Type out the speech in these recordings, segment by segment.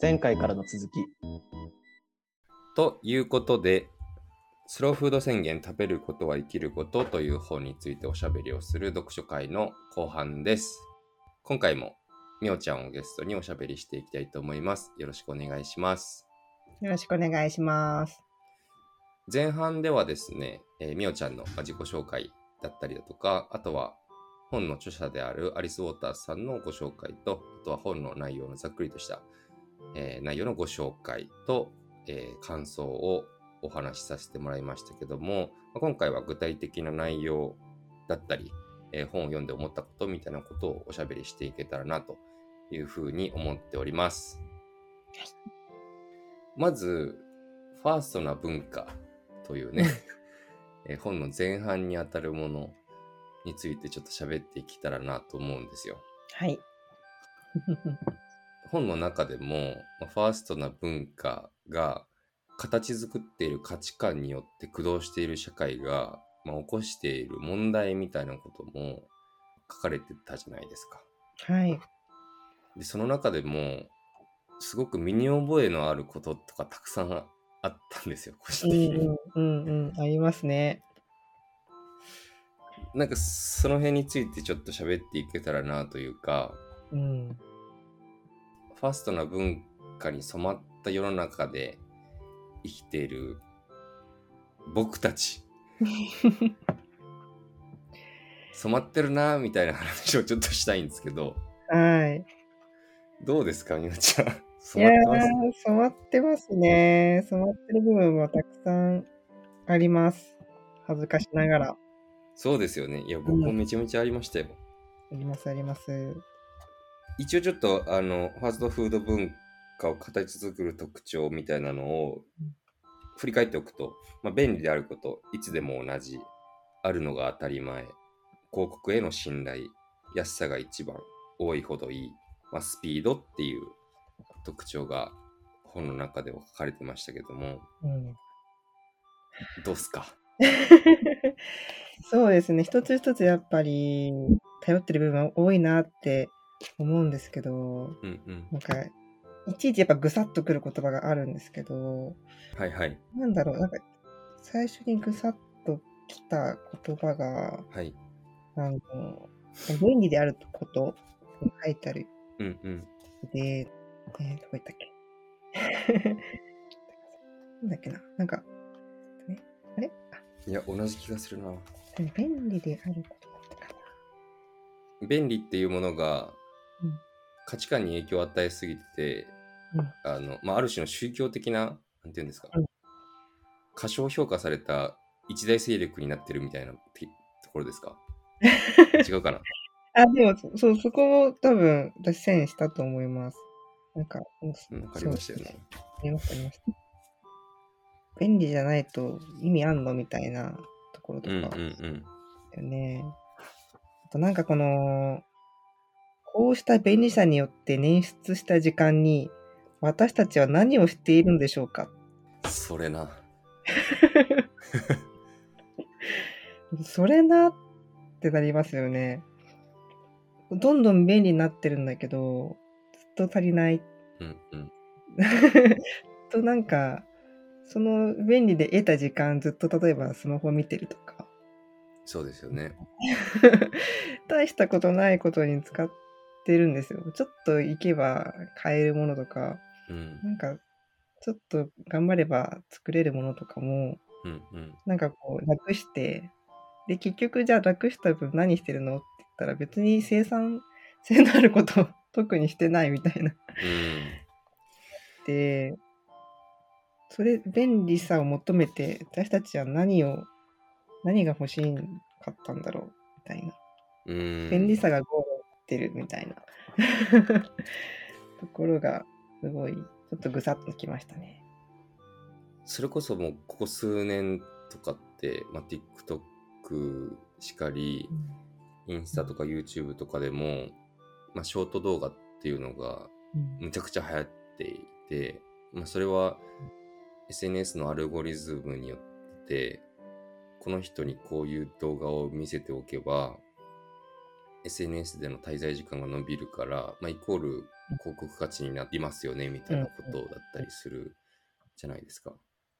前回からの続き。ということで、スローフード宣言食べることは生きることという本についておしゃべりをする読書会の後半です。今回もみおちゃんをゲストにおしゃべりしていきたいと思います。よろしくお願いします。よろしくお願いします。前半ではですね、えーみおちゃんのまあ自己紹介だったりだとか、あとは本の著者であるアリス・ウォーターズさんのご紹介と、あとは本の内容のざっくりとした、えー内容のご紹介と、えー感想をお話しさせてもらいましたけども、まあ今回は具体的な内容だったり、えー本を読んで思ったことみたいなことをおしゃべりしていけたらなというふうに思っております。まず、ファーストな文化というね、えー本の前半にあたるものについてちょっと喋っていけたらなと思うんですよ。はい。本の中でも、まあファーストな文化が形作っている価値観によって駆動している社会が、まあ、起こしている問題みたいなことも書かれてたじゃないですか。はい。で、その中でも、すごく身に覚えのあることとかたくさんあったんですよ、個人うん的に。うんうんうん。ありますね。なんかその辺についてちょっと喋っていけたらなというか、うん。ファーストな文化に染まった世の中で生きている僕たち、染まってるなみたいな話をちょっとしたいんですけど、はい。どうですか、みなちゃん？染まってます？ー、染まってますね。染まってる部分はたくさんあります。恥ずかしながら。そうですよね。いや、僕もめちゃめちゃありましたよ。ありますあります。一応ちょっと、あの、ファーストフード文化を形作る特徴みたいなのを振り返っておくと、まあ、便利であること、いつでも同じ、あるのが当たり前、広告への信頼、安さが一番、多いほどいい、まあ、スピードっていう特徴が本の中では書かれてましたけども、うん。どうっすか？そうですね。一つ一つやっぱり頼ってる部分は多いなって思うんですけど、うんうん。なんか、いちいちやっぱぐさっとくる言葉があるんですけど、はいはい。なんだろう、なんか、最初にぐさっときた言葉が、はい。あの、便利であることに書いてあるうんうん。で、えー、どこ行ったっけ？なんだっけな、なんか、ね、あれ？あいや、同じ気がするな。便利であること便利っていうものがうん価値観に影響を与えすぎてて、うんあのまあ、ある種の宗教的ななんていうんですか、うん過小評価された一大勢力になってるみたいなてところですか？違うかな？な。あ、でも、そそう、そこを多分、私、遷したと思います。なんか、うんわかりましたよね。ありました、ありました。便利じゃないと意味あんの？みたいなところとかうんうんうん。だよね。あとなんかこの、こうした便利さによって捻出した時間に、私たちは何をしているんでしょうか？それな。それなってなりますよね。どんどん便利になってるんだけど、ずっと足りない。うんうん。となんか、その便利で得た時間ずっと例えばスマホ見てるとか、そうですよね。大したことないことに使ってるんですよ。ちょっと行けば買えるものとか、うんなんかちょっと頑張れば作れるものとかも、うんうん。なんかこう楽して、で、結局じゃあ楽した分何してるのって言ったら別に生産 性のあることを 特にしてないみたいな。うんで、それ、便利さを求めて私たちは何を、何が欲しかったんだろうみたいな。うん。便利さがゴってるみたいな。ところがすごいちょっとぐさっときましたね。それこそもうここ数年とかって、まあ、TikTok しかり、インスタとか YouTube とかでも、まあ、ショート動画っていうのがうん。むちゃくちゃ流行っていて、まあ、それは SNS のアルゴリズムによってこの人にこういう動画を見せておけば SNS での滞在時間が伸びるから、まあ、イコール広告価値になっていますよねみたいなことだったりするじゃないですか。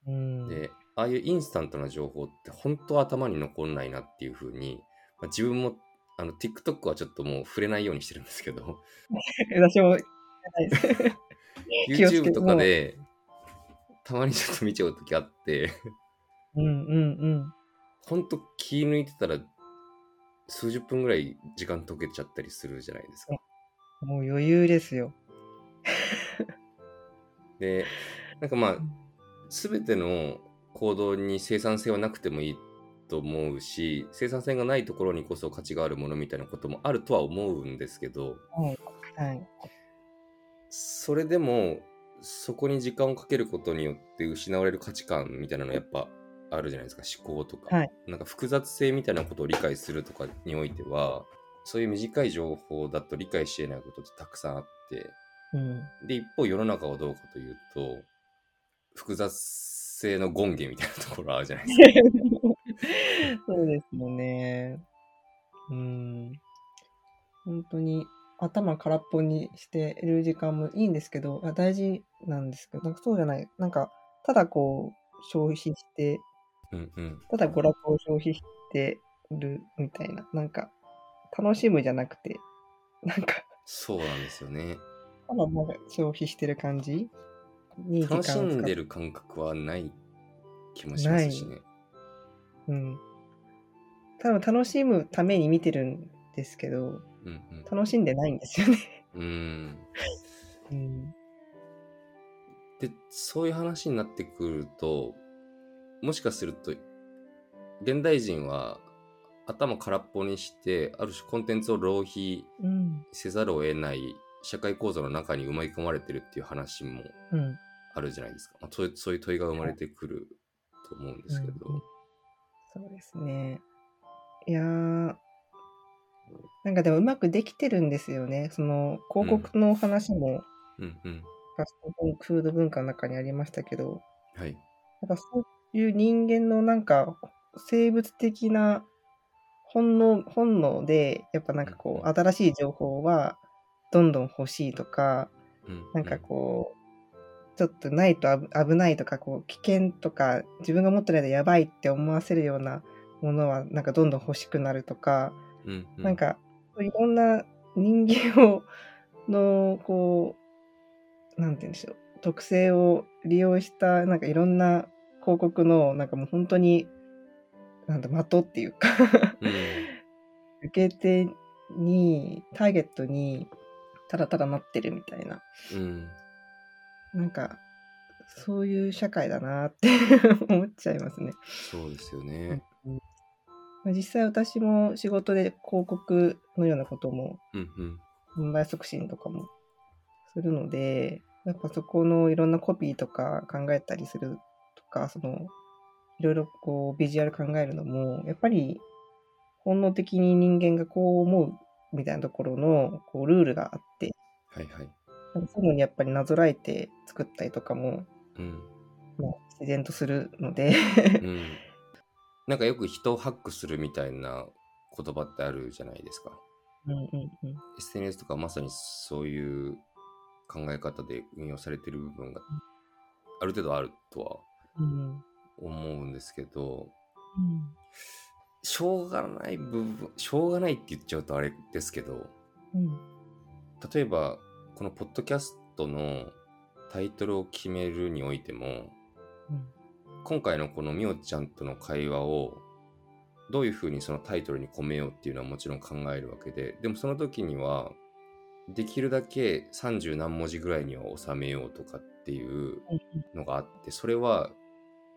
うん。で、ああいうインスタントな情報って本当は頭に残んないなっていうふうに、まあ、自分もあの TikTok はちょっともう触れないようにしてるんですけど、私も、YouTube とかでたまにちょっと見ちゃうときあって、うんうんうん。本当気抜いてたら数十分ぐらい時間解けちゃったりするじゃないですか。もう余裕ですよ。で、なんかまあ、すべての行動に生産性はなくてもいいと思うし、生産性がないところにこそ価値があるものみたいなこともあるとは思うんですけど、はい。それでも、そこに時間をかけることによって失われる価値観みたいなのやっぱあるじゃないですか、思考とか。はいなんか複雑性みたいなことを理解するとかにおいては、そういう短い情報だと理解し得ないことってたくさんあって、うん。で、一方世の中はどうかというと、複雑性の権限みたいなところあるじゃないですか。そうですよね。うん。本当に頭空っぽにしている時間もいいんですけど、あ大事なんですけど、なんかそうじゃない。なんか、ただこう、消費して、うんうん。ただ娯楽を消費してるみたいな、なんか、楽しむじゃなくて、なんか、そうなんですよね。ただなんか消費してる感じ？に楽しんでる感覚はない気もしますしね。うん。多分楽しむために見てるんですけど、うん楽しんでないんですよね。うん。うん。うん。で、そういう話になってくると、もしかすると、現代人は頭空っぽにして、ある種コンテンツを浪費うん。せざるを得ない社会構造の中に埋まり込まれてるっていう話もうん。あるじゃないですか。まあ、そういうそういう問いが生まれてくると思うんですけど。うんそうですね。いやー、なんかでもうまくできてるんですよね。その広告の話もうんうん。ファストフード文化の中にありましたけど、はい。なんかそういう人間のなんか生物的な本能本能で、やっぱなんかこう、新しい情報はどんどん欲しいとか、うんなんかこう、ちょっとないと危危ないとか、こう、危険とか、自分が持ってる間やばいって思わせるようなものは、なんかどんどん欲しくなるとか、うんうん、うんなん、か、いろんな人間を、の、こう、なんて言うんでしょう、特性を利用した、なんかいろんな広告の、なんかもう本当に、なんだ、的っていうかうん、受け手に、ターゲットに、ただただなってるみたいな。うん。なんか、そういう社会だなって思っちゃいますね。そうですよね。まあ実際私も仕事で広告のようなことも、うんうん。販売促進とかもするので、やっぱそこのいろんなコピーとか考えたりするとか、その、いろいろこうビジュアル考えるのも、やっぱり本能的に人間がこう思うみたいなところのこうルールがあって、はいはい。そういうのにやっぱりなぞらえて作ったりとかも、うん。まあ、自然とするので、うん。なんかよく人をハックするみたいな言葉ってあるじゃないですか。うんうんうん。SNS とかまさにそういう考え方で運用されてる部分がある程度あるとはうん思うんですけど、うん。しょうがない部分、しょうがないって言っちゃうとあれですけど、うん。例えばこのポッドキャストのタイトルを決めるにおいても、うん。今回のこのみおちゃんとの会話をどういうふうにそのタイトルに込めようっていうのはもちろん考えるわけででもその時にはできるだけ30何文字ぐらいには収めようとかっていうのがあってそれは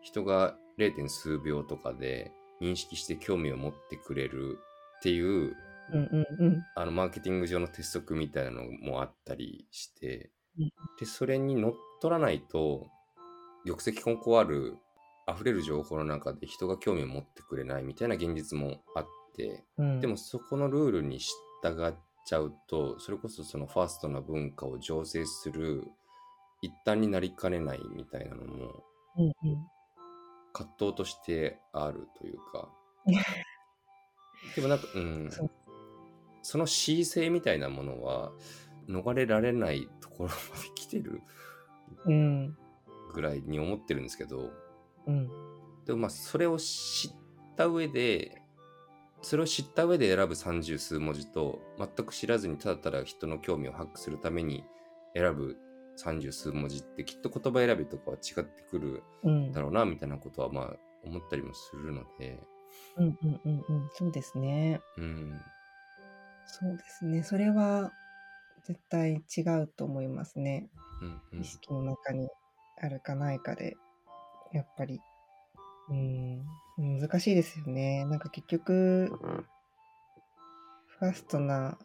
人が 0. 数秒とかで認識して興味を持ってくれるっていううんうんうん。あのマーケティング上の鉄則みたいなのもあったりしてうん。でそれに乗っ取らないと玉石混交ある溢れる情報の中で人が興味を持ってくれないみたいな現実もあってうん。でもそこのルールに従っちゃうとそれこそそのファーストな文化を醸成する一端になりかねないみたいなのもうんうん葛藤としてあるというか でもなんかうんそうその恣意性みたいなものは逃れられないところまで来てるうん。ぐらいに思ってるんですけど、うん。でもまあそれを知った上で、それを知った上で選ぶ三十数文字と、全く知らずにただただ人の興味を発揮するために選ぶ三十数文字ってきっと言葉選びとかは違ってくるうん。だろうなみたいなことはまあ思ったりもするので、うんうんうんうん。そうですね。うん、そうですね。それは絶対違うと思いますね。うん、うん意。識の中にあるかないかで、やっぱり。うん。難しいですよね。なんか結局、ファストな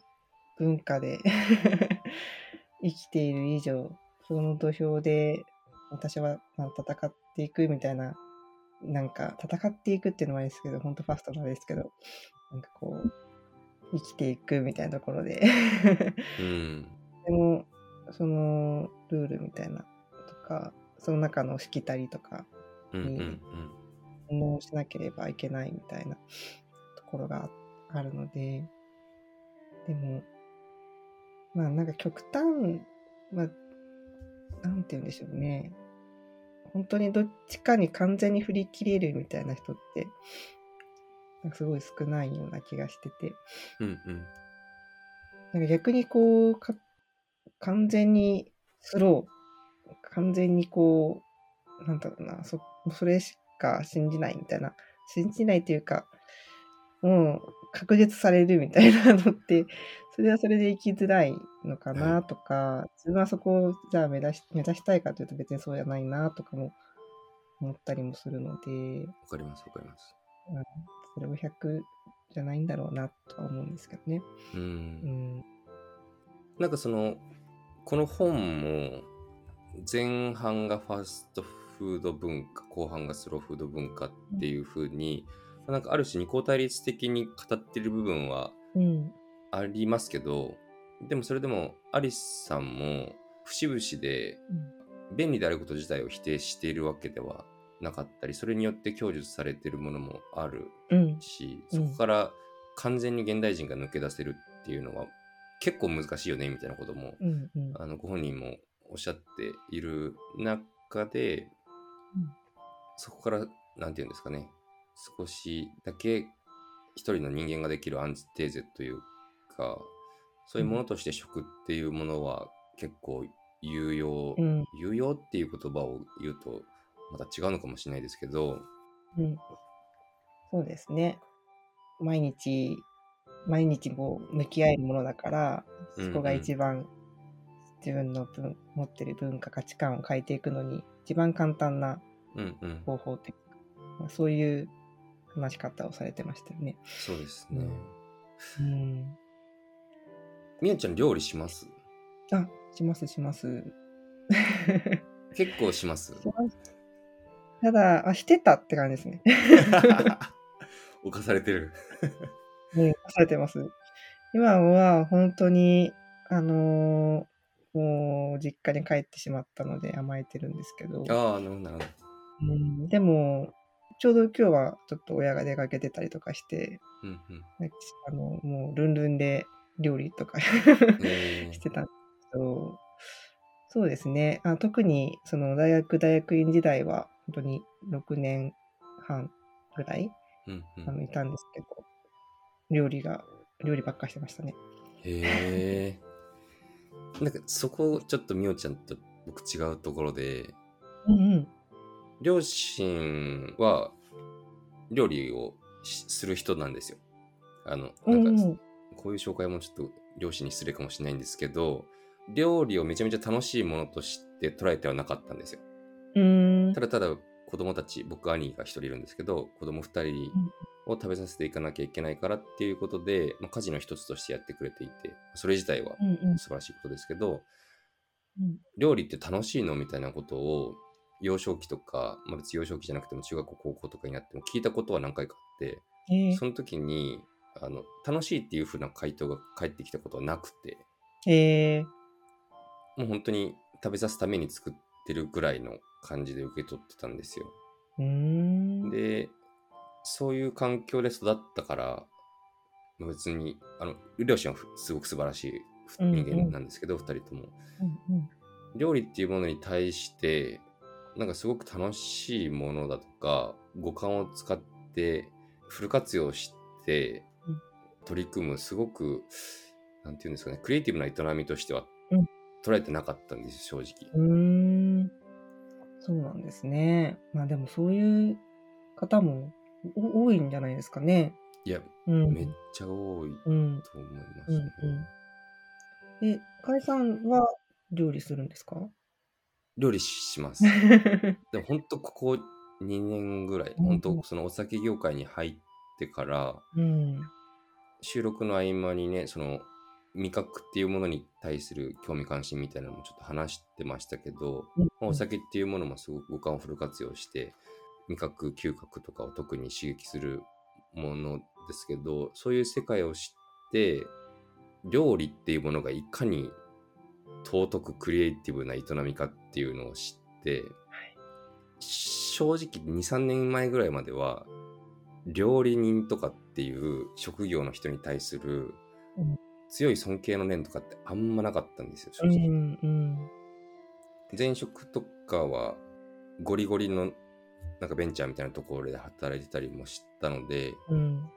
文化で 生きている以上、その土俵で私はまあ戦っていくみたいな、なんか戦っていくっていうのもあれですけど、本当ファストなんですけど、なんかこう、生きていくみたいなところで。うん、でも、そのルールみたいなとか、その中のしきたりとか、うん、うん、反応しなければいけないみたいなところがあるので、でも、まあなんか極端、まあ、なんて言うんでしょうね。本当にどっちかに完全に振り切れるみたいな人って、すごい少ないような気がしてて、うん、うん、なんか逆にこうか、完全にスロー、完全にこう、なんだろうな、そそれしか信じないみたいな、信じないというか、もう確実されるみたいなのって、それはそれで生きづらいのかなとか、自分はそこをじゃあ目指し目指したいかというと別にそうじゃないなとかも思ったりもするので、わかります、わかります。それも100じゃないんだろうなとは思うんですけどね。う。うんん。なんかその、この本も、前半がファストフード文化、後半がスローフード文化っていう風に、なんかある種二項対立的に語ってる部分はうん。ありますけど、でもそれでもアリスさんも節々でうん便利であること自体を否定しているわけではなかったり、それによって享受されているものもあるうん。し、うんそこから完全に現代人が抜け出せるっていうのは結構難しいよねみたいなこともうん。うん。あのご本人もおっしゃっている中で、うんそこからなんていうんですかね少しだけ一人の人間ができるアンチテーゼというかそういうものとして食っていうものは結構有用、うん。有用っていう言葉を言うとまた違うのかもしれないですけど、うん。そうですね。毎日、毎日こう向き合えるものだから、そこが一番自分の分持ってる文化、価値観を変えていくのに、一番簡単なうんうん、方法っていうか、まあそういう話し方をされてましたよね。そうですね。うん。みやちゃん料理します？あ、しますします。結構しますただ、あ、してたって感じですね。犯されてる。うん、されてます。今は本当に、あのーもう実家に帰ってしまったので甘えてるんですけど、ああ、なるほど。うん、でも、ちょうど今日はちょっと親が出かけてたりとかして、うんうんあのもうルンルンで料理とかえーしてたんですけど、そうですねあ、特にその大学、大学院時代は本当に6年半ぐらいうんうんあのいたんですけど、料理が、料理ばっかしてましたね。へえ。なんかそこちょっとみおちゃんと僕違うところで、うんうん。両親は料理をしする人なんですよ。あの、うなんかんうん。こういう紹介もちょっと両親に失礼かもしれないんですけど、料理をめちゃめちゃ楽しいものとして捉えてはなかったんですよ。うーん。ただただ子供たち、僕兄が一人いるんですけど、子供二人を食べさせていかなきゃいけないからっていうことで、まあ、家事の一つとしてやってくれていて、それ自体はうんうん。素晴らしいことですけど、うん。料理って楽しいのみたいなことを幼少期とか、まあ、別に幼少期じゃなくても中学校高校とかになっても聞いたことは何回かあってえーその時にあの楽しいっていう風な回答が返ってきたことはなくて。えー。もう本当に食べさすために作ってるぐらいの感じで受け取ってたんですよ。でそういう環境で育ったからまあ別にあの両親はふすごく素晴らしいうんうん。人間なんですけど、二人とも。うんうん。料理っていうものに対して、なんかすごく楽しいものだとか、五感を使ってフル活用してうん取り組む、すごく、なんていうんですかね、クリエイティブな営みとしてはうん捉えてなかったんですよ、正直。うーん。そうなんですね。まあでもそういう方もお多いんじゃないですかね。いや、うん。めっちゃ多いうん。と思いますうんね。うん。え、かいさんは料理するんですか？料理します。でも本当ここ2年ぐらい、うん本当そのお酒業界に入ってから、うん。収録の合間にね、その味覚っていうものに対する興味関心みたいなのもちょっと話してましたけど、うん。まあお酒っていうものもすごく五感をフル活用して、味覚、嗅覚とかを特に刺激するものですけど、そういう世界を知って、料理っていうものがいかに尊くクリエイティブな営みかっていうのを知って、正直2、3年前ぐらいまでは、料理人とかっていう職業の人に対するうん強い尊敬の念とかってあんまなかったんですよ、正う直。んうん。前職とかはゴリゴリのなんかベンチャーみたいなところで働いてたりもしたので、うん。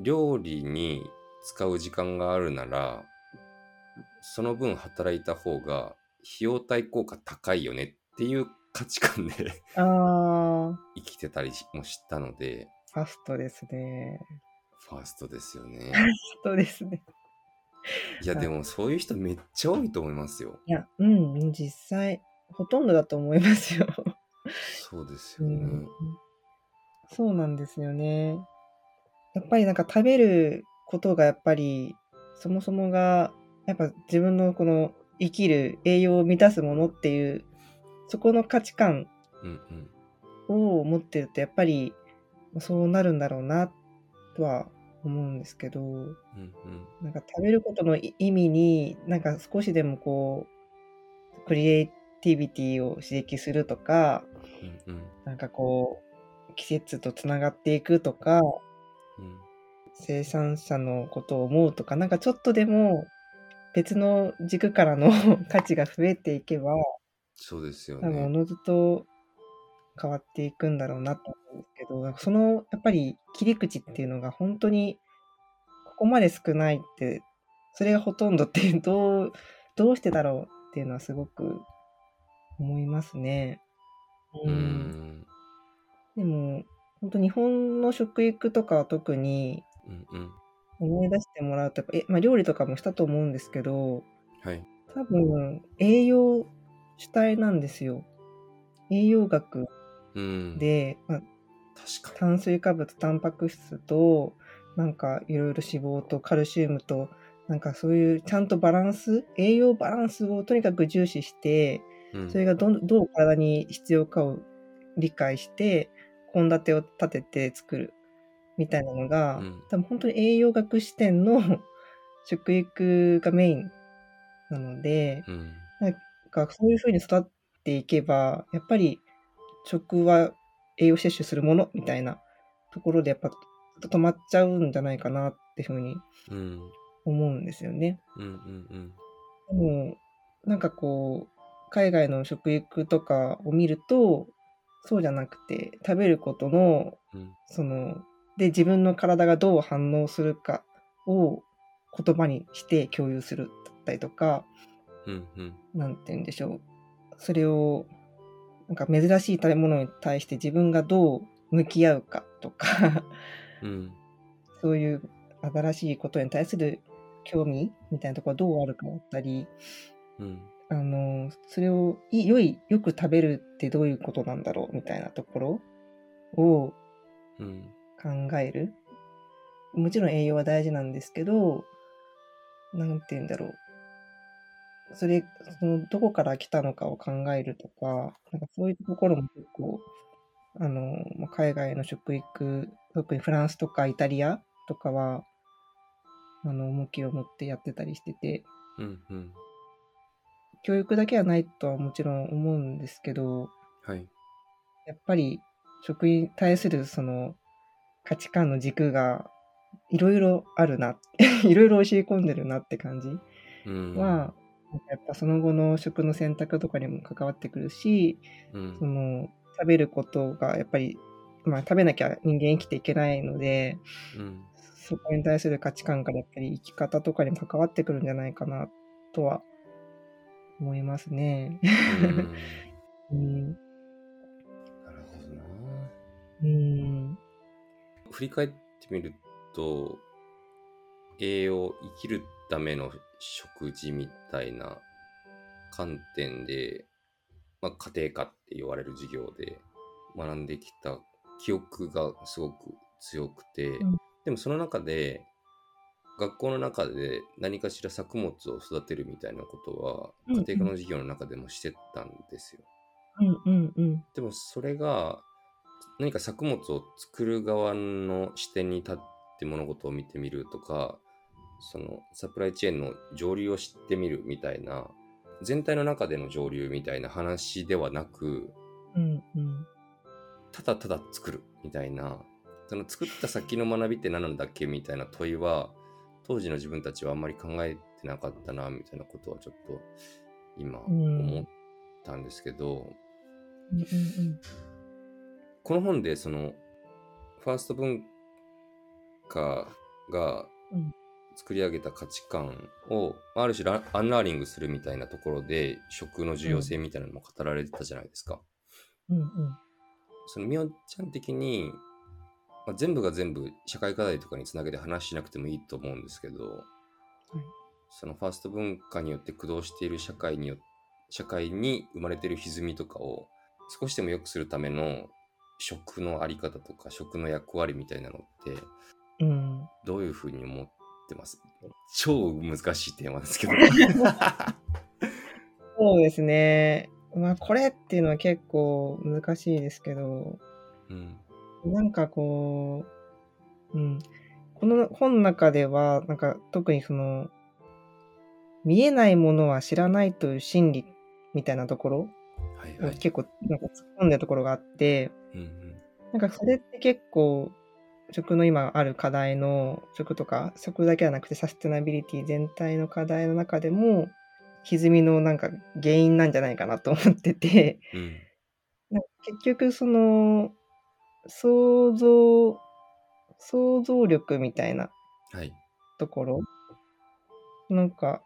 料理に使う時間があるなら、その分働いた方が費用対効果高いよねっていう価値観で生きてたりもしたので、ファストですね。ファーストですよね。そうですね。いや、でもそういう人めっちゃ多いと思いますよ。いや、うん、実際、ほとんどだと思いますよ。そうですよね。うん、そうなんですよね。やっぱりなんか食べることがやっぱりそもそもがやっぱ自分のこの生きる栄養を満たすものっていうそこの価値観。を持ってるとやっぱりそうなるんだろうなとは思うんですけどうんうん。なんか食べることの意味になんか少しでもこうクリエイティビティを刺激するとかうんうん。なんかこう季節とつながっていくとかうん生産者のことを思うとかなんかちょっとでも別の軸からの 価値が増えていけばそうですよ多分おね。のずと変わっていくんだろうなとそのやっぱり切り口っていうのが本当にここまで少ないってそれがほとんどっていう どうどうしてだろうっていうのはすごく思いますね。うーん。でも本当日本の食育とかは特に。思い出してもらうとやっぱえ、まあ、料理とかもしたと思うんですけどはい。多分栄養主体なんですよ。栄養学うん。で、まあ、確か炭水化物タンパク質となんかいろいろ脂肪とカルシウムとなんかそういうちゃんとバランス栄養バランスをとにかく重視してに。うんそれがどんどう体に必要かを理解して献立を立てて作るみたいなのが、うん多分本当に栄養学視点の食育がメインなのでうん。なんかそういうふうに育っていけばやっぱり食は栄養摂取するものみたいなところでやっぱ止まっちゃうんじゃないかなっていうふうにうん。思うんですよね。うんうんでも、なんかこう、海外の食育とかを見ると、そうじゃなくて、食べることの、うん。その、で、自分の体がどう反応するかを言葉にして共有するだったりとか、うんうん。なんて言うんでしょう。それを、なんか珍しい食べ物に対して自分がどう向き合うかとか、うん。そういう新しいことに対する興味みたいなところがどうあるかだったり、うん。あの、それをい良い、よく食べるってどういうことなんだろうみたいなところをうん。考える。もちろん栄養は大事なんですけど、なんて言うんだろう。それ、その、どこから来たのかを考えるとか、なんかそういうところも結構、あの、まあ海外の食育、特にフランスとかイタリアとかは、あの、重きを持ってやってたりしてて、うんうん。教育だけはないとはもちろん思うんですけど、はい。やっぱり食に対するその価値観の軸がいろいろあるな、いろいろ教え込んでるなって感じうん。は、やっぱその後の食の選択とかにも関わってくるし、うんその食べることがやっぱり、まあ、食べなきゃ人間生きていけないのでうん。そこに対する価値観からやっぱり生き方とかにも関わってくるんじゃないかなとは思いますね。うん うん、なるほどな。うん、振り返ってみると、栄養、生きるための食事みたいな観点で、まあ、家庭科って言われる授業で学んできた記憶がすごく強くて、うん。でもその中で、学校の中で何かしら作物を育てるみたいなことは、家庭科の授業の中でもしてたんですよ。うん、うん、うん、でもそれが何か作物を作る側の視点に立って物事を見てみるとかそのサプライチェーンの上流を知ってみるみたいな全体の中での上流みたいな話ではなくうん、うん、ただただ作るみたいなその作った先の学びって何なんだっけみたいな問いは当時の自分たちはあんまり考えてなかったなみたいなことはちょっと今うん。思ったんですけど、うん、うん、この本でそのファースト文化がうん作り上げた価値観を、ある種ラアンラーリングするみたいなところで食の重要性みたいなのも語られてたじゃないですか。うん、うん、そのみおちゃん的に、まあ、全部が全部社会課題とかにつなげて話しなくてもいいと思うんですけど、そのファースト文化によって駆動している社会によ社会に生まれている歪みとかを少しでも良くするための食のあり方とか食の役割みたいなのってうん。どういうふうに思ってます超難しいテーマですけど。そうですね。まあ、これっていうのは結構難しいですけど、うんなんかこう、うん。この本の中では、なんか特にその、見えないものは知らないという心理みたいなところ、はいはい。結構なんか突っ込んでるところがあって、うんうんなんかそれって結構、食の今ある課題の、食とか、食だけじゃなくてサステナビリティ全体の課題の中でも、歪みのなんか原因なんじゃないかなと思ってて、うん。なんか結局その、想像、想像力みたいなはい。ところ。なんか、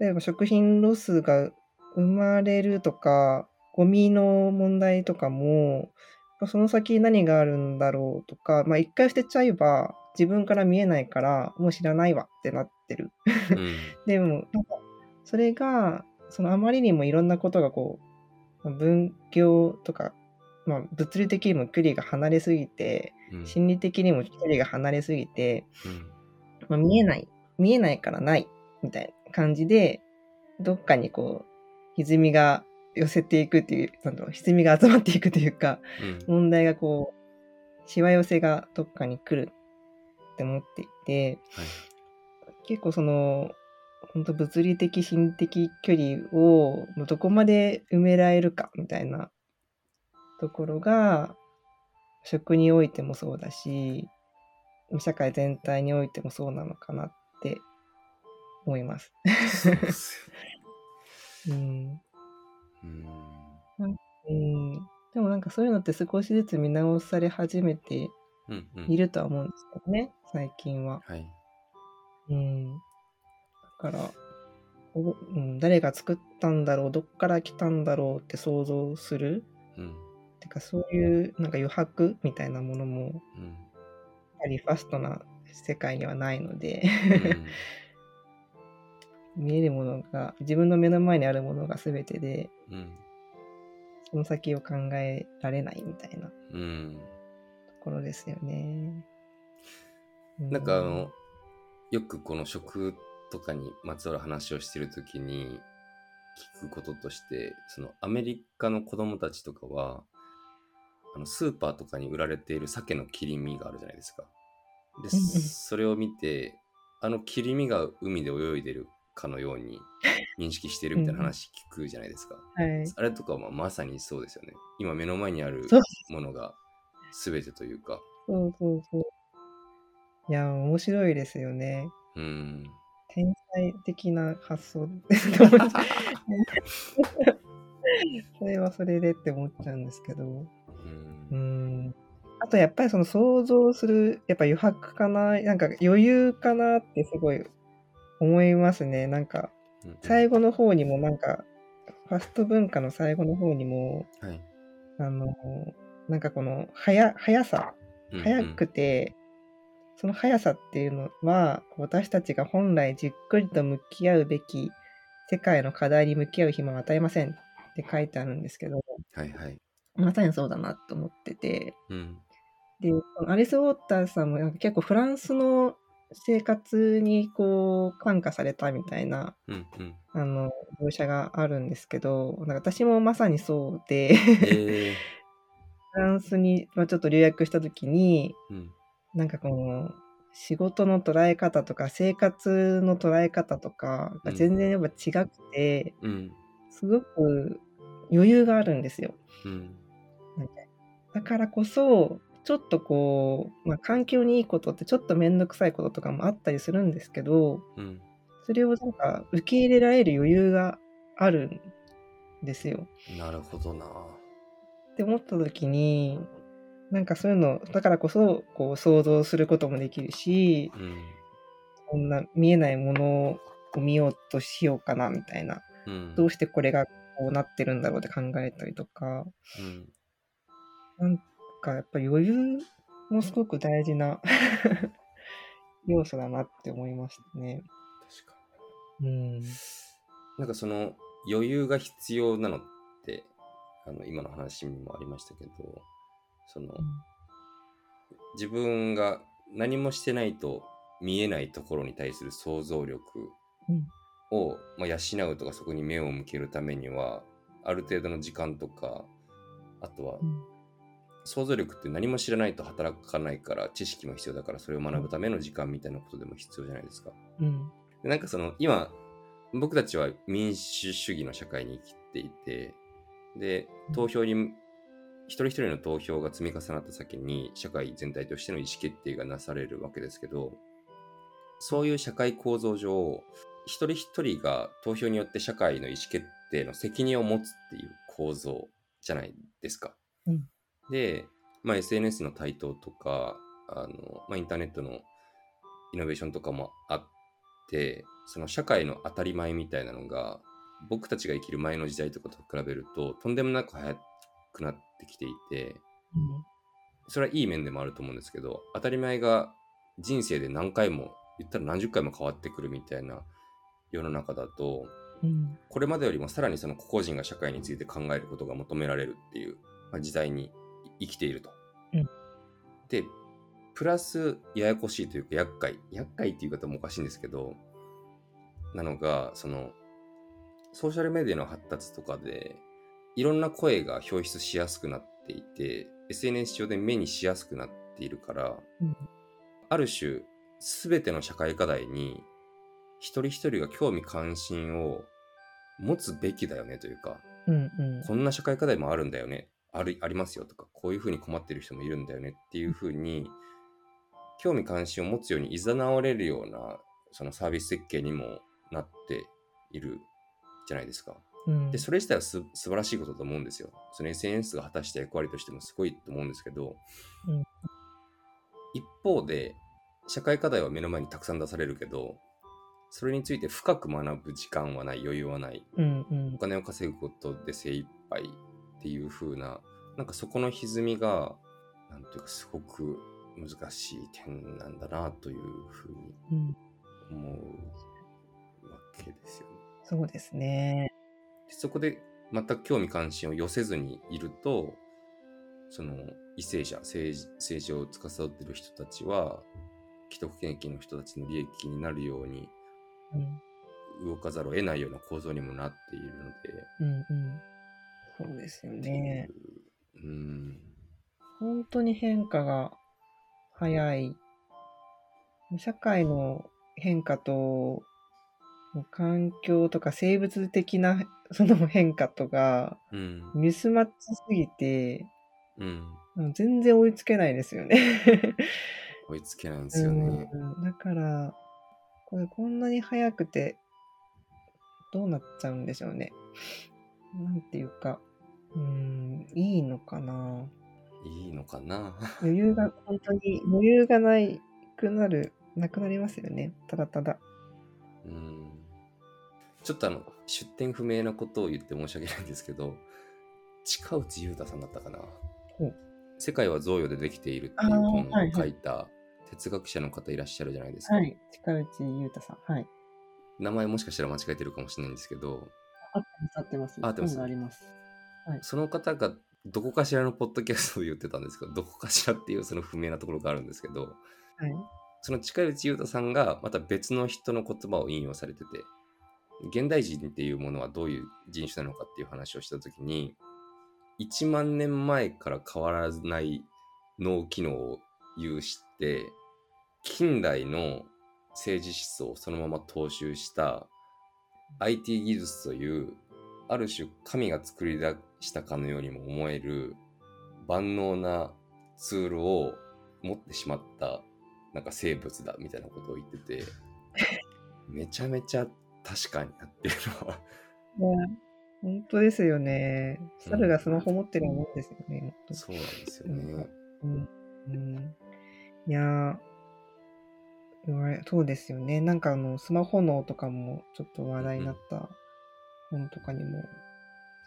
例えば食品ロスが生まれるとか、ゴミの問題とかも、その先何があるんだろうとか、まあ一回捨てちゃえば自分から見えないから、もう知らないわってなってる。うん。でも、なんか、それが、そのあまりにもいろんなことがこう、まあ分業とか、まあ物理的にも距離が離れすぎて、うん。心理的にも距離が離れすぎて、うん。まあ、見えない、見えないからない、みたいな感じで、どっかにこう、歪みが寄せていくっていう、なんだろう、歪みが集まっていくというか、うん問題がこう、しわ寄せがどっかに来るって思っていて、はい結構その、本当物理的、心理的距離をどこまで埋められるかみたいなところが、食においてもそうだし、社会全体においてもそうなのかなって思います。うん。でもなんかそういうのって少しずつ見直され始めてうんうんいるとは思うんですけどね、最近は。はい。うん。だから、おうん、誰が作ったんだろう、どっから来たんだろうって想像する。うんてか、そういうなんか余白みたいなものも、うんぱりファストな世界にはないので、見えるものが、自分の目の前にあるものが全てで、うんうんその先を考えられないみたいなとうんころですよね。うなんかあの、よくこの食とかにまつわる話をしてるときに聞くこととして、そのアメリカの子供たちとかは、あのスーパーとかに売られている鮭の切り身があるじゃないですか。で、それを見て、あの切り身が海で泳いでるかのように 認識してるみたいな話聞くじゃないですか。はい。あれとかはまさにそうですよね。今目の前にあるものが全てというか。そうそうそう。いや、面白いですよね。うん。天才的な発想 それはそれでって思っちゃうんですけど。う。うんん。あとやっぱりその想像する、やっぱ余白かな、なんか余裕かなってすごい思いますね。なんかうん最後の方にもなんか、ファスト文化の最後の方にも、はい。あの、なんかこの速速さ、うんうん速くて、その速さっていうのは、私たちが本来じっくりと向き合うべき世界の課題に向き合う暇を与えませんって書いてあるんですけど、はいはい。まさにそうだなと思ってて、うん。で、アリス・ウォーターさんもなんか結構フランスの生活にこう感化されたみたいなうんうん。あの描写があるんですけど、なんか私もまさにそうで、えフランスに、まあ、ちょっと留学した時に、ー。うん。なんかこの仕事の捉え方とか生活の捉え方とかが全然やっぱ違くて、うん。すごく余裕があるんですよ。うん。だからこそ、ちょっとこう、まあ、環境にいいことってちょっと面倒くさいこととかもあったりするんですけど、うん。それをなんか受け入れられる余裕があるんですよ。なるほどな。って思った時に、なんかそういうの、だからこそ、こう想像することもできるし、うん。こんな見えないものを見ようとしようかなみたいな、うん。どうしてこれがこうなってるんだろうって考えたりとか、うん。なんかやっぱ余裕もすごく大事な 要素だなって思いましたね。確かうん。に。なんかその余裕が必要なのって、あの今の話にもありましたけど、その自分が何もしてないと見えないところに対する想像力うんを、まあ、養うとかそこに目を向けるためにはある程度の時間とかあとはうん想像力って何も知らないと働かないから知識も必要だからそれを学ぶための時間みたいなことでも必要じゃないですか。うん。でなんかその今僕たちは民主主義の社会に生きていてで投票に一人一人の投票が積み重なった先に社会全体としての意思決定がなされるわけですけどそういう社会構造上一人一人が投票によって社会の意思決定の責任を持つっていう構造じゃないですか。うんで、まあ、SNS の台頭とかあの、まあ、インターネットのイノベーションとかもあってその社会の当たり前みたいなのが僕たちが生きる前の時代とかと比べるととんでもなく早くなってきていてそれはいい面でもあると思うんですけど当たり前が人生で何回も言ったら何十回も変わってくるみたいな世の中だとうん。これまでよりもさらにその個々人が社会について考えることが求められるっていう、まあ、時代に生きていると。うんでプラスややこしいというか厄介厄介っていう方もおかしいんですけどなのがそのソーシャルメディアの発達とかでいろんな声が表出しやすくなっていて SNS 上で目にしやすくなっているから、うんある種全ての社会課題に一人一人が興味関心を持つべきだよねというかうんうん。こんな社会課題もあるんだよねあるありますよとかこういうふうに困ってる人もいるんだよねっていうふうに興味関心を持つように誘われるようなそのサービス設計にもなっているじゃないですか。うんで、それ自体はす素晴らしいことだと思うんですよ。その SNS が果たした役割としてもすごいと思うんですけど、うん一方で、社会課題は目の前にたくさん出されるけど、それについて深く学ぶ時間はない、余裕はない、うんうんお金を稼ぐことで精一杯っていう風な、なんかそこの歪みが、なんていうかすごく難しい点なんだなというふうにうん。思うわけですよね。そうですね。でそこで全く興味関心を寄せずにいると、その為政者、政治政治を司っている人たちは、既得権益の人たちの利益になるようにうん動かざるを得ないような構造にもなっているので、うんうん。そうですよね。ううん。本当に変化が早い。社会の変化と、環境とか生物的なその変化とがうん。ミスマッチすぎて、うん。うん全然追いつけないですよね。追いつけないんですよね。うんだから、これこんなに早くて、どうなっちゃうんでしょうね。なんていうか、うーん、いいのかないいのかな余裕が、本当に余裕がないくなる、なくなりますよね。ただただ。うん。ちょっとあの、出典不明なことを言って申し訳ないんですけど、近内裕太さんだったかな。世界は贈与でできているっていう本を書いた哲学者の方いらっしゃるじゃないですか。はい。近内裕太さん。はい。名前もしかしたら間違えてるかもしれないんですけど、合ってます、合ってます。合ってますあります。その方がどこかしらのポッドキャストで言ってたんですけど、どこかしらっていうその不明なところがあるんですけど、はい。その近内裕太さんがまた別の人の言葉を引用されてて、現代人っていうものはどういう人種なのかっていう話をしたときに、1万年前から変わらない脳機能を有して、近代の政治思想をそのまま踏襲した IT 技術という、ある種神が作り出したかのようにも思える万能なツールを持ってしまったなんか生物だみたいなことを言ってて、めちゃめちゃ確かになっていうのは、ね本当ですよね。猿がスマホ持ってるもんですよね。本当そうなんですよね。うん。うん。いやそうですよね。なんかあの、スマホ脳とかもちょっと話題になった本とかにも、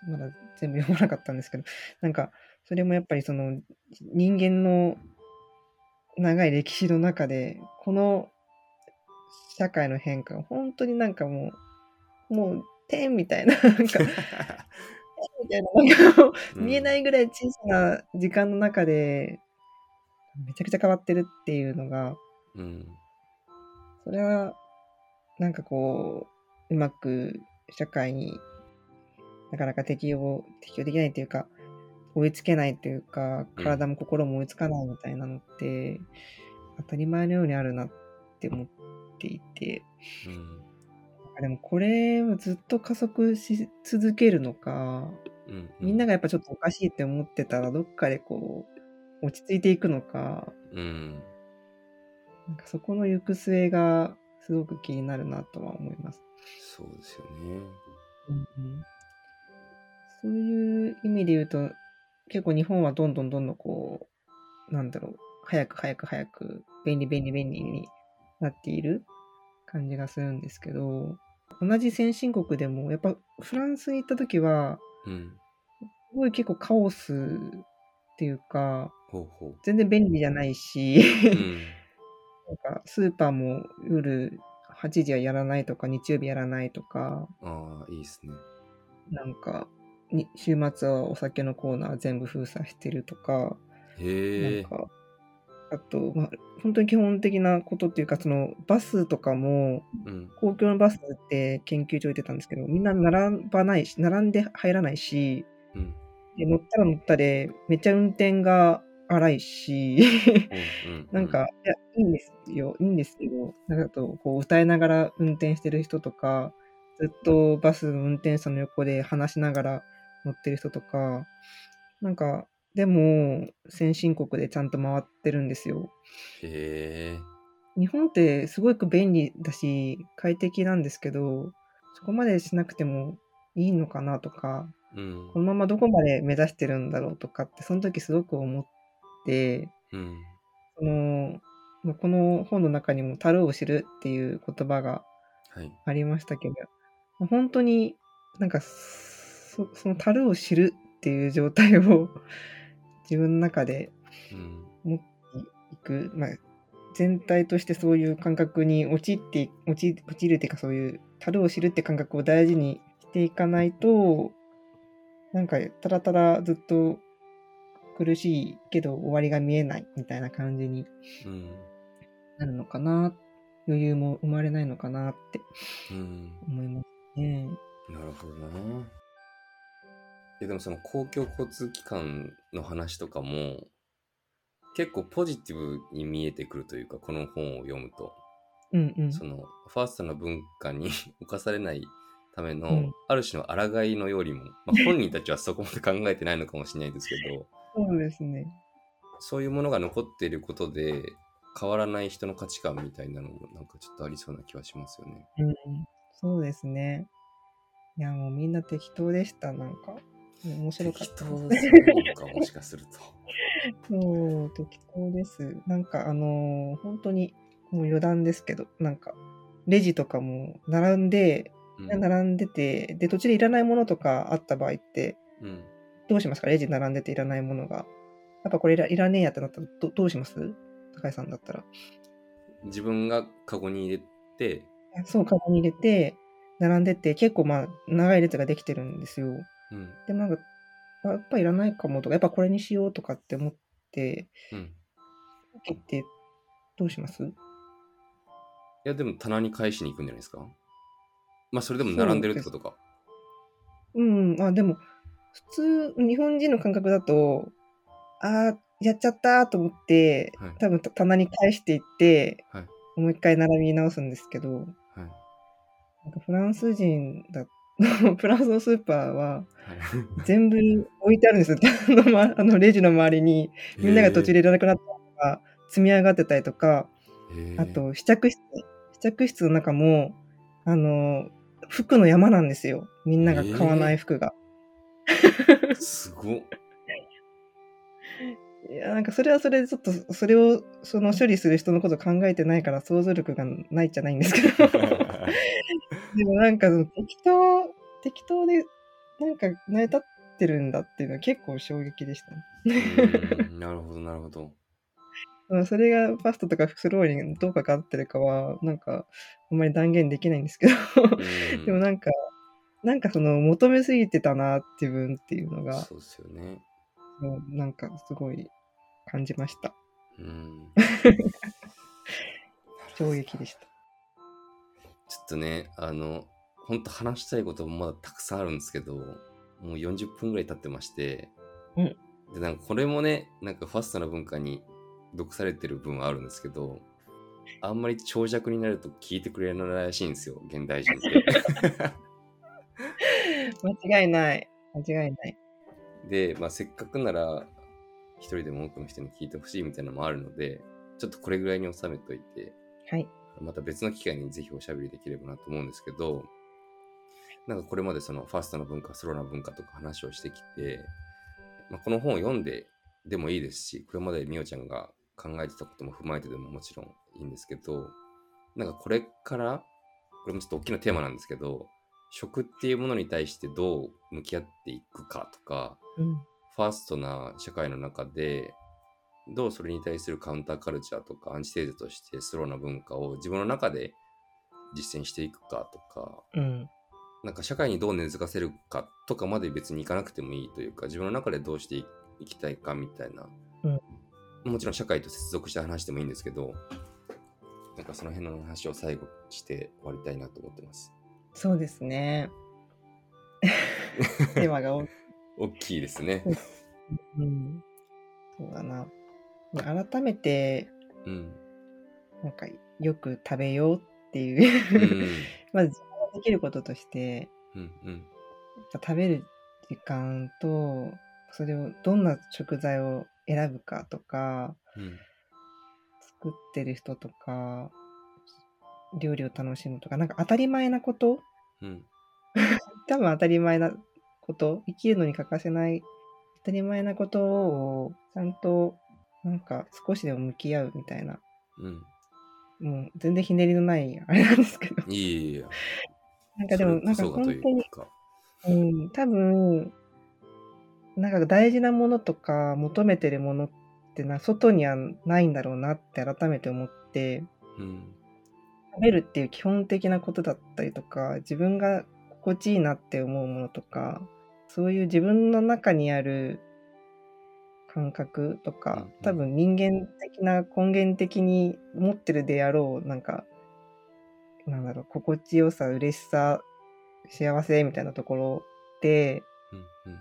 まだ全部読まなかったんですけど、なんか、それもやっぱりその、人間の長い歴史の中で、この社会の変化が本当になんかもう、もう、天みたいな、なんか、みたいな、なんか見えないいぐらい小さな時間の中で、めちゃくちゃ変わってるっていうのが、うん。それは、なんかこう、うまく社会になかなか適応、適応できないというか、追いつけないというか、うん体も心も追いつかないみたいなのって、当たり前のようにあるなって思っていて、うん。でもこれをずっと加速し続けるのか、うん。みんながやっぱちょっとおかしいって思ってたら、どっかでこう、落ち着いていくのか、うん。なんかそこの行く末がすごく気になるなとは思います。そうですよね。そういう意味で言うと、結構日本はどんどんどんどんこう、なんだろう、早く早く早く、便利便利便利になっている感じがするんですけど、同じ先進国でも、やっぱフランスに行った時は、うん。すごい結構カオスっていうか、ほうほう。全然便利じゃないし、うん。なんかスーパーも夜8時はやらないとか、日曜日やらないとか、ああ、いいですね。なんか、に週末はお酒のコーナー全部封鎖してるとか、へえ。なんか、あと、まあ、本当に基本的なことっていうか、そのバスとかも、うん。公共のバスって研究所行ってたんですけど、みんな並ばないし、並んで入らないし、うん。で乗ったら乗ったで、めっちゃ運転が荒いし。なんか、いや、いいんですよ、いいんですけど、なんかと、こう、歌いながら運転してる人とか、ずっとバスの運転手さんの横で話しながら乗ってる人とか、なんか、でも、先進国でちゃんと回ってるんですよ。へえ。日本ってすごく便利だし、快適なんですけど、そこまでしなくてもいいのかなとか、うんこ。のままどこまで目指してるんだろうとかって、その時すごく思って、うん。その、まあこの本の中にも、樽を知るっていう言葉がはい。ありましたけど、まあ本当になんかそ、その樽を知るっていう状態を 自分の中でうん。持っていく、まあ、全体としてそういう感覚に陥って、陥陥るっていうかそういう樽を知るって感覚を大事にしていかないと、なんかただただずっと苦しいけど終わりが見えないみたいな感じにうん。なるのかな、余裕も生まれないのかなってうん。思いますね。なるほどな。えでもその公共交通機関の話とかも結構ポジティブに見えてくるというかこの本を読むとうんうん。そのファーストな文化に 侵されないための、うんある種の抗いのよりも、まあ、本人たちはそこまで考えてないのかもしれないですけどそうですね。そういうものが残っていることで変わらない人の価値観みたいなのもなんかちょっとありそうな気はしますよね。うん、そうですね。いや、もうみんな適当でした、なんか。面白かった適当です。か、もしかすると。そう、適当です。なんかあのー本当にもう余談ですけど、なんかレジとかも並んで、うん並んでて、で、途中でいらないものとかあった場合って、うんどうしますか？レジ並んでていらないものが。やっぱこれいらいらねえやってなったらどどうします？高井さんだったら。自分がカゴに入れて、そう、カゴに入れて、並んでて、結構まあ、長い列ができてるんですよ。うんでもなんか、あやっぱいらないかもとか、やっぱこれにしようとかって思って、うん、てどうします？いや、でも棚に返しに行くんじゃないですか？まあ、それでも並んでるってことか。うん、あ、でも、普通、日本人の感覚だと、あーやっちゃったと思って、はい多分棚に返していって、はいもう一回並び直すんですけど、はい。なんかフランス人だ、フランスのスーパーははい全部置いてあるんですよ。あのまあのレジの周りにみんなが途中でいらなくなったのが積み上がってたりとか、あ、と試着室、試着室の中も、あの、服の山なんですよ。みんなが買わない服が。すごっ。いや、なんかそれはそれでちょっと、それを、その処理する人のこと考えてないから想像力がないじゃないんですけど。でもなんか適当、適当で、なんか成り立ってるんだっていうのは結構衝撃でしたね。うんなるほど、なるほど。まあそれがファストとかスローにどう関わってるかは、なんか、あんまり断言できないんですけど。うんでもなんか、なんかその求めすぎてたな、自分っていうのが、そうですよね。もうなんかすごい感じました。うん。衝撃でした。ちょっとね、あの、本当話したいこともまだたくさんあるんですけど、もう40分ぐらい経ってまして、うんで、なんかこれもね、なんかファストな文化に毒されてる分はあるんですけど、あんまり長尺になると聞いてくれないらしいんですよ、現代人って。間違いない。間違いない。で、まあ、せっかくなら、一人でも多くの人に聞いてほしいみたいなのもあるので、ちょっとこれぐらいに収めといて、はい。また別の機会にぜひおしゃべりできればなと思うんですけど、なんかこれまでそのファーストな文化、スローな文化とか話をしてきて、まあ、この本を読んででもいいですし、これまでみおちゃんが考えてたことも踏まえてでももちろんいいんですけど、なんかこれから、これもちょっと大きなテーマなんですけど、食っていうものに対してどう向き合っていくかとか、うん。ファーストな社会の中で、どうそれに対するカウンターカルチャーとかアンチテーゼとしてスローな文化を自分の中で実践していくかとか、うん。なんか社会にどう根付かせるかとかまで別にいかなくてもいいというか、自分の中でどうしていいきたいかみたいな、もちろん社会と接続した話でもいいんですけど、なんかその辺の話を最後して終わりたいなと思ってます。そうですね。テーマが大きい。大きいですね。うん。そうだな。改めて、うん。なんか、よく食べようっていうう、ん。まず自分ができることとして、うん。うん。食べる時間と、それをどんな食材を選ぶかとか、うん。作ってる人とか、料理を楽しむとか、なんか当たり前なこと？うん。多分当たり前なこと、生きるのに欠かせない当たり前なことをちゃんとなんか少しでも向き合うみたいな、うん。もう全然ひねりのないあれなんですけど、いえい。なんかでもなんか本当にう、か。うん、多分、なんか大事なものとか求めてるものってな、外にはないんだろうなって改めて思って、うん。食べるっていう基本的なことだったりとか、自分が心地いいなって思うものとか、そういう自分の中にある感覚とかん、多分人間的な根源的に持ってるであろう、なんか、なんだろう、心地よさ、嬉しさ、幸せみたいなところで、うん。うん。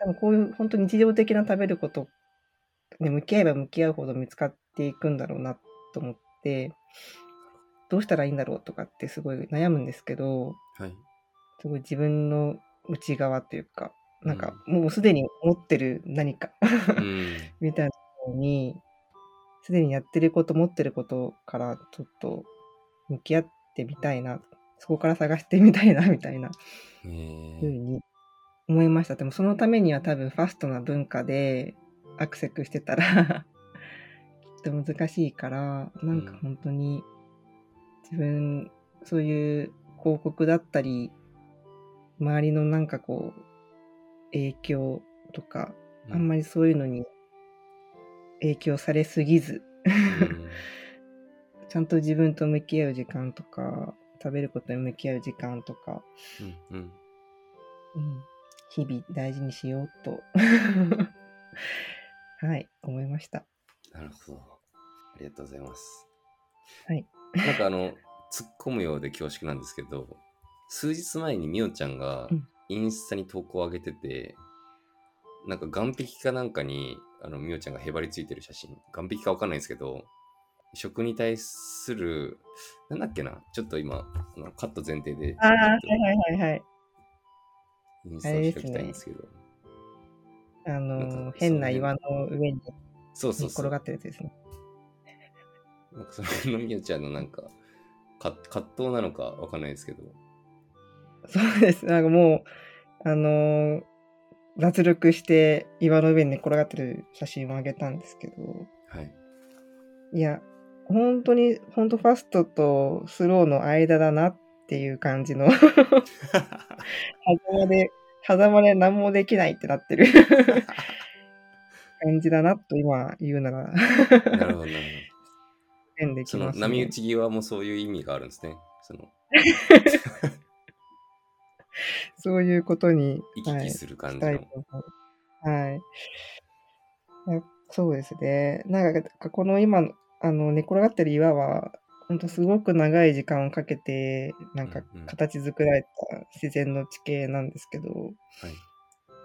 多分こういう本当に日常的な食べることに向き合えば向き合うほど見つかっていくんだろうなと思って、どうしたらいいんだろうとかってすごい悩むんですけど、はい。すごい自分の内側というか、なんかもうすでに持ってる何かうん。みたいなところにすでにやってること、持ってることからちょっと向き合ってみたいな、そこから探してみたいな、みたいなへふうえ。に思いました。でもそのためには多分ファストな文化でアクセクしてたら きっと難しいから、なんかうん本当に自分、そういう広告だったり、周りのなんかこう、影響とか、あんまりそういうのに影響されすぎず、うん ちゃんと自分と向き合う時間とか、食べることに向き合う時間とか、うんうんうん、日々大事にしようと、はい、思いました。なるほど。ありがとうございます。はい。なんかあの、突っ込むようで恐縮なんですけど、数日前にみおちゃんがうんインスタに投稿を上げてて、なんか岸壁かなんかにあのみおちゃんがへばりついてる写真、岸壁かわかんないんですけど、食に対する、なんだっけな、ちょっと今、あのカット前提で、ああ、はいはいはいはい。インスタを開きたいんですけど、あのなんかー、変な岩の上にそうそう転がってるやつですね。なんかそのみおちゃんのなんか、か葛藤なのかわかんないですけど、そうです。なんかもう、あのー脱力して岩の上に寝転がってる写真をあげたんですけど、はい。いや、本当に、本当ファストとスローの間だなっていう感じの、狭間で、狭間で何もできないってなってる 感じだなと今言うなら、なるほど、なるほど。変できます、ね。波打ち際もそういう意味があるんですね。そのそういうことに、行き来する感じの。はい。あそうですね。なんか、この今の、あの、寝転がってる岩は、ほんとすごく長い時間をかけて、なんか形作られた自然の地形なんですけど、はい。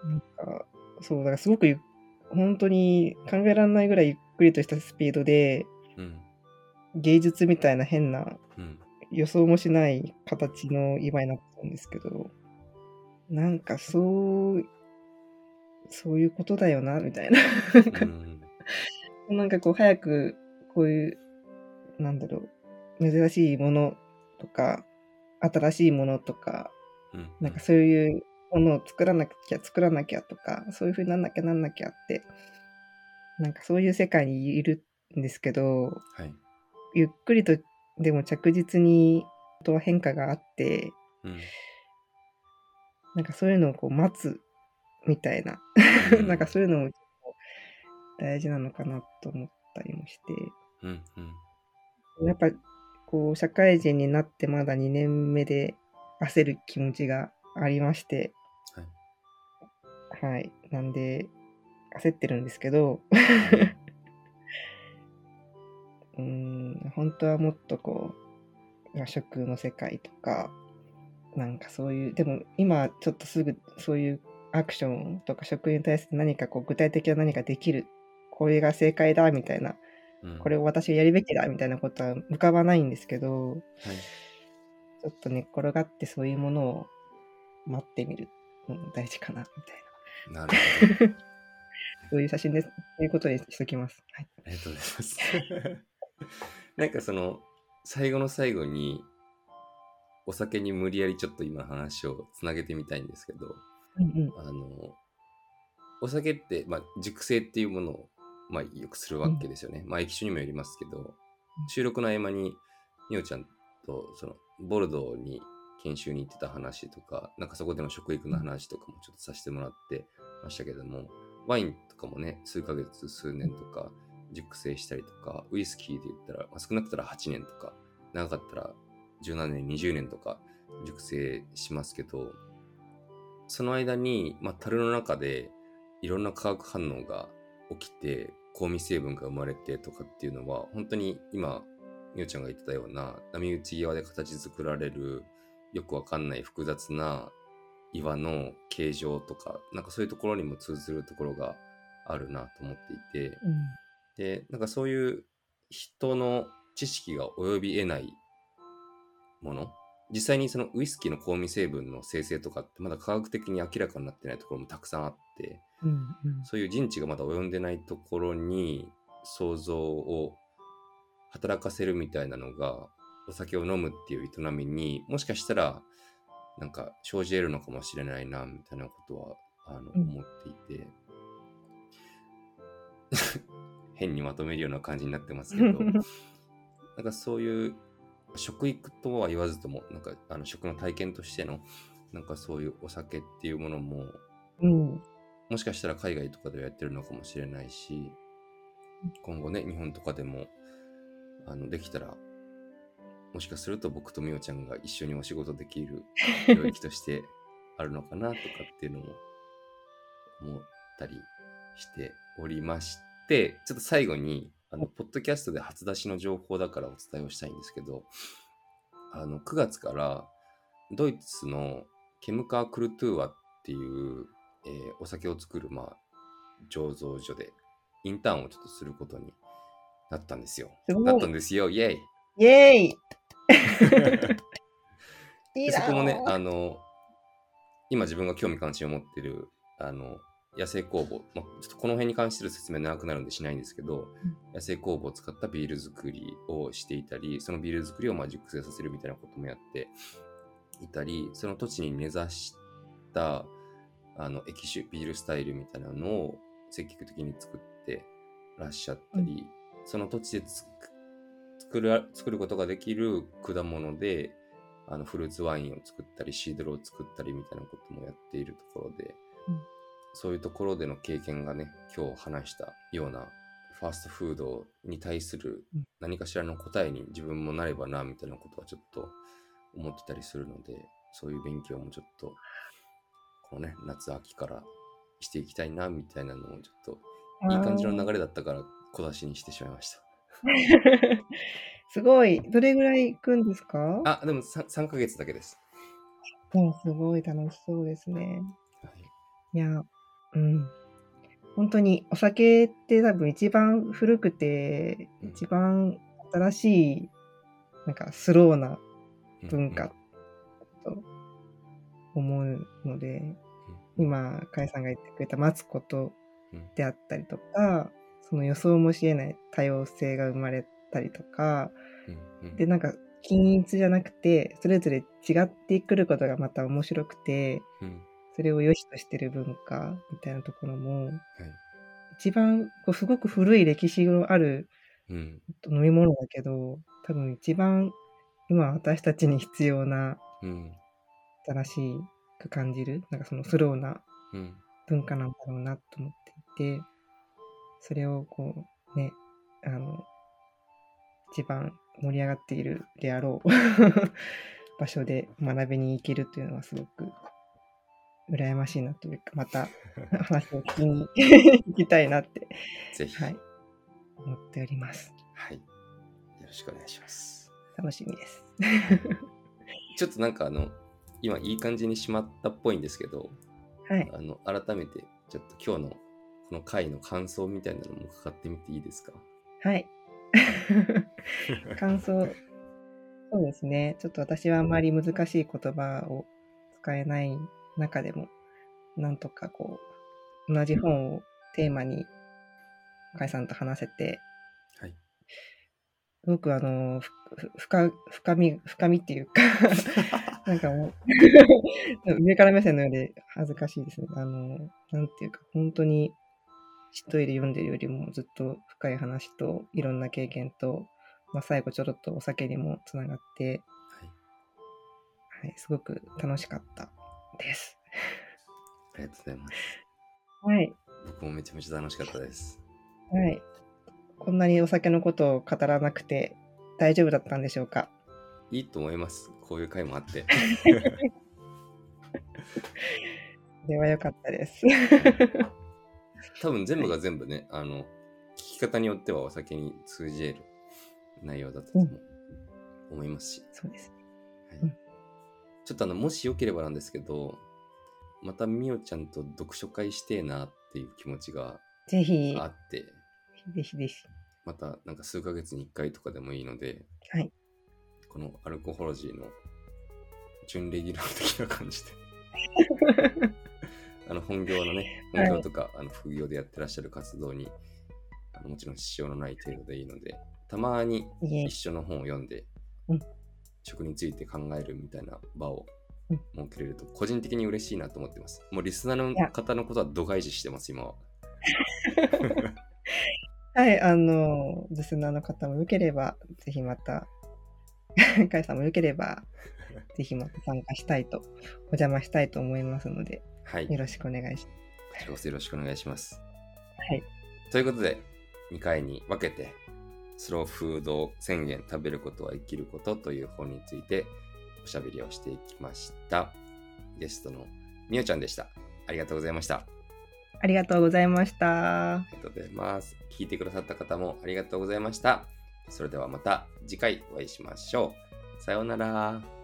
なんか、そう、だからすごくゆ本当に考えられないぐらいゆっくりとしたスピードで、うん。芸術みたいな変なうん。予想もしない形の岩になってたんですけど、なんかそう、そういうことだよな、みたいな。うん。なんかこう早くこういう、なんだろう、珍しいものとか、新しいものとか、うん。なんかそういうものを作らなきゃ作らなきゃとか、そういう風になんなきゃなんなきゃって、なんかそういう世界にいるんですけど、はい。ゆっくりとでも着実にとは変化があって、うん。なんかそういうのをこう待つみたいな、うん なんかそういうのも大事なのかなと思ったりもして、うん。うん。やっぱこう社会人になってまだ2年目で焦る気持ちがありまして、はい。はい。なんで、焦ってるんですけど、本当はもっとこう、和食の世界とか、なんかそういう、でも今ちょっとすぐそういうアクションとか食に対して何かこう具体的な何かできる、これが正解だみたいな、うんこれを私がやるべきだみたいなことは浮かばないんですけど、はい。ちょっと寝っ転がってそういうものを待ってみるのも大事かなみたいな。なるほど。そういう写真です。ということにしときます。はい。ありがとうございます。なんかその、最後の最後に、お酒に無理やりちょっと今の話をつなげてみたいんですけど、うんうん。あの、お酒って、まあ、熟成っていうものを、まあ、よくするわけですよね。まあ、液種にもよりますけど、収録の合間に、みおちゃんと、その、ボルドーに研修に行ってた話とか、なんかそこでの食育の話とかもちょっとさせてもらってましたけども、ワインとかもね、数ヶ月、数年とか、熟成したりとか、ウイスキーで言ったら、まあ、少なくったら8年とか、長かったら17年、20年とか熟成しますけど、その間に、まあ、樽の中でいろんな化学反応が起きて、香味成分が生まれてとかっていうのは、本当に今、みおちゃんが言ってたような、波打ち際で形作られる、よくわかんない複雑な岩の形状とか、なんかそういうところにも通ずるところがあるなと思っていて、うん。で、なんかそういう人の知識が及び得ないもの、実際にそのウイスキーの香味成分の生成とかってまだ科学的に明らかになってないところもたくさんあって、うんうん。そういう人知がまだ及んでないところに、想像を働かせるみたいなのが、お酒を飲むっていう営みにもしかしたらなんか生じ得るのかもしれないなみたいなことはあのうん。思っていて、変にまとめるような感じになってますけど なんかそういう食育とは言わずともなんかあの食の体験としてのなんかそういうお酒っていうものもうん。もしかしたら海外とかではやってるのかもしれないし今後ね日本とかでもあのできたらもしかすると僕とみおちゃんが一緒にお仕事できる領域として あるのかなとかっていうのも思ったりしておりましてちょっと最後にあのポッドキャストで初出しの情報だからお伝えをしたいんですけどあの9月からドイツのケムカー・クルトゥーワっていう、えーお酒を作る、まあ、醸造所でインターンをちょっとすることになったんですよ。すなったんですよ、イェイ。イェ ー。イそこもね、あの、今自分が興味関心を持ってる、あの、野生酵母、まあ、ちょっとこの辺に関してる説明長くなるんでしないんですけど、野生酵母を使ったビール作りをしていたり、そのビール作りをまあ熟成させるみたいなこともやっていたり、その土地に根ざしたあの液酒、ビールスタイルみたいなのを積極的に作ってらっしゃったり、その土地でつく作る作ることができる果物で、あのフルーツワインを作ったり、シードルを作ったりみたいなこともやっているところで、うんそういうところでの経験がね、今日話したようなファーストフードに対するうん何かしらの答えに自分もなればな、みたいなことはちょっと思ってたりするので、そういう勉強もちょっと、このね、夏秋からしていきたいな、みたいなのをちょっと、いい感じの流れだったから小出しにしてしまいました。すごい。どれぐらい行くんですか？あ、でも 3, 3ヶ月だけです。でもすごい楽しそうですね。はいいや、うん。本当にお酒って多分一番古くて、うん。一番新しい、なんかスローな文化と思うので、今、かいさんが言ってくれた待つことうんであったりとか、その予想もし得ない多様性が生まれたりとか、で、なんか均一じゃなくて、それぞれ違ってくることがまた面白くて、うんそれを良しとしてる文化みたいなところも、はい。一番こうすごく古い歴史のあるうん。飲み物だけど、多分一番今私たちに必要なうん新しく感じる、なんかそのスローなうん。文化なんだろうなと思っていて、それをこうね、あの、一番盛り上がっているであろう 場所で学びに行けるというのはすごく羨ましいなというか、また 話を聞きに行きたいなって、ぜひ、ははいい、、思っております。よろしくお願いします。楽しみです。ちょっとなんかあの、今いい感じにしまったっぽいんですけど、はい。あの、改めてちょっと今日のこの回の感想みたいなのもかかってみていいですか？はい。感想、そうですね。ちょっと私はあんまり難しい言葉を使えない中でも、なんとかこう、同じ本をテーマに、かいさんと話せて、はい。すごくあの、ふふ深深み、深みっていうか、なんかもう、上から目線のようで恥ずかしいですね。あの、なんていうか、本当に、一人で読んでるよりもずっと深い話といろんな経験と、まあ、最後ちょろっとお酒にもつながって、はい。はい、すごく楽しかったです。ありがとうございます。はい。僕もめちゃめちゃ楽しかったです。はい。こんなにお酒のことを語らなくて大丈夫だったんでしょうか？いいと思います。こういう回もあって。では良かったです。多分全部が全部ね、あの、聞き方によってはお酒に通じ得る内容だったとも思いますし、そうです。ちょっとあの、もしよければなんですけど、またみおちゃんと読書会してえなっていう気持ちがぜひ、あって、ぜひぜひ。またなんか数ヶ月に1回とかでもいいので、はい。このアルコホロジーの準レギュラー的な感じで、あの本業のね、本業とか、あの副業でやってらっしゃる活動にあのもちろん支障のない程度でいいので、たまに一緒の本を読んで、うん食について考えるみたいな場をうん設けれると、個人的に嬉しいなと思ってます。もうリスナーの方のことは度外視してます、今は。はい、あの、リスナーの方もよければ、ぜひまた、カイさんもよければ、ぜひまた参加したいと、お邪魔したいと思いますので、はい。よろしくお願いしこちらこそよろしくお願いします。はい。ということで、2回に分けて、スローフード宣言食べることは生きることという本についておしゃべりをしていきました。ゲストのみおちゃんでした。ありがとうございました。ありがとうございました。ありがとうございます。聞いてくださった方もありがとうございました。それではまた次回お会いしましょう。さようなら。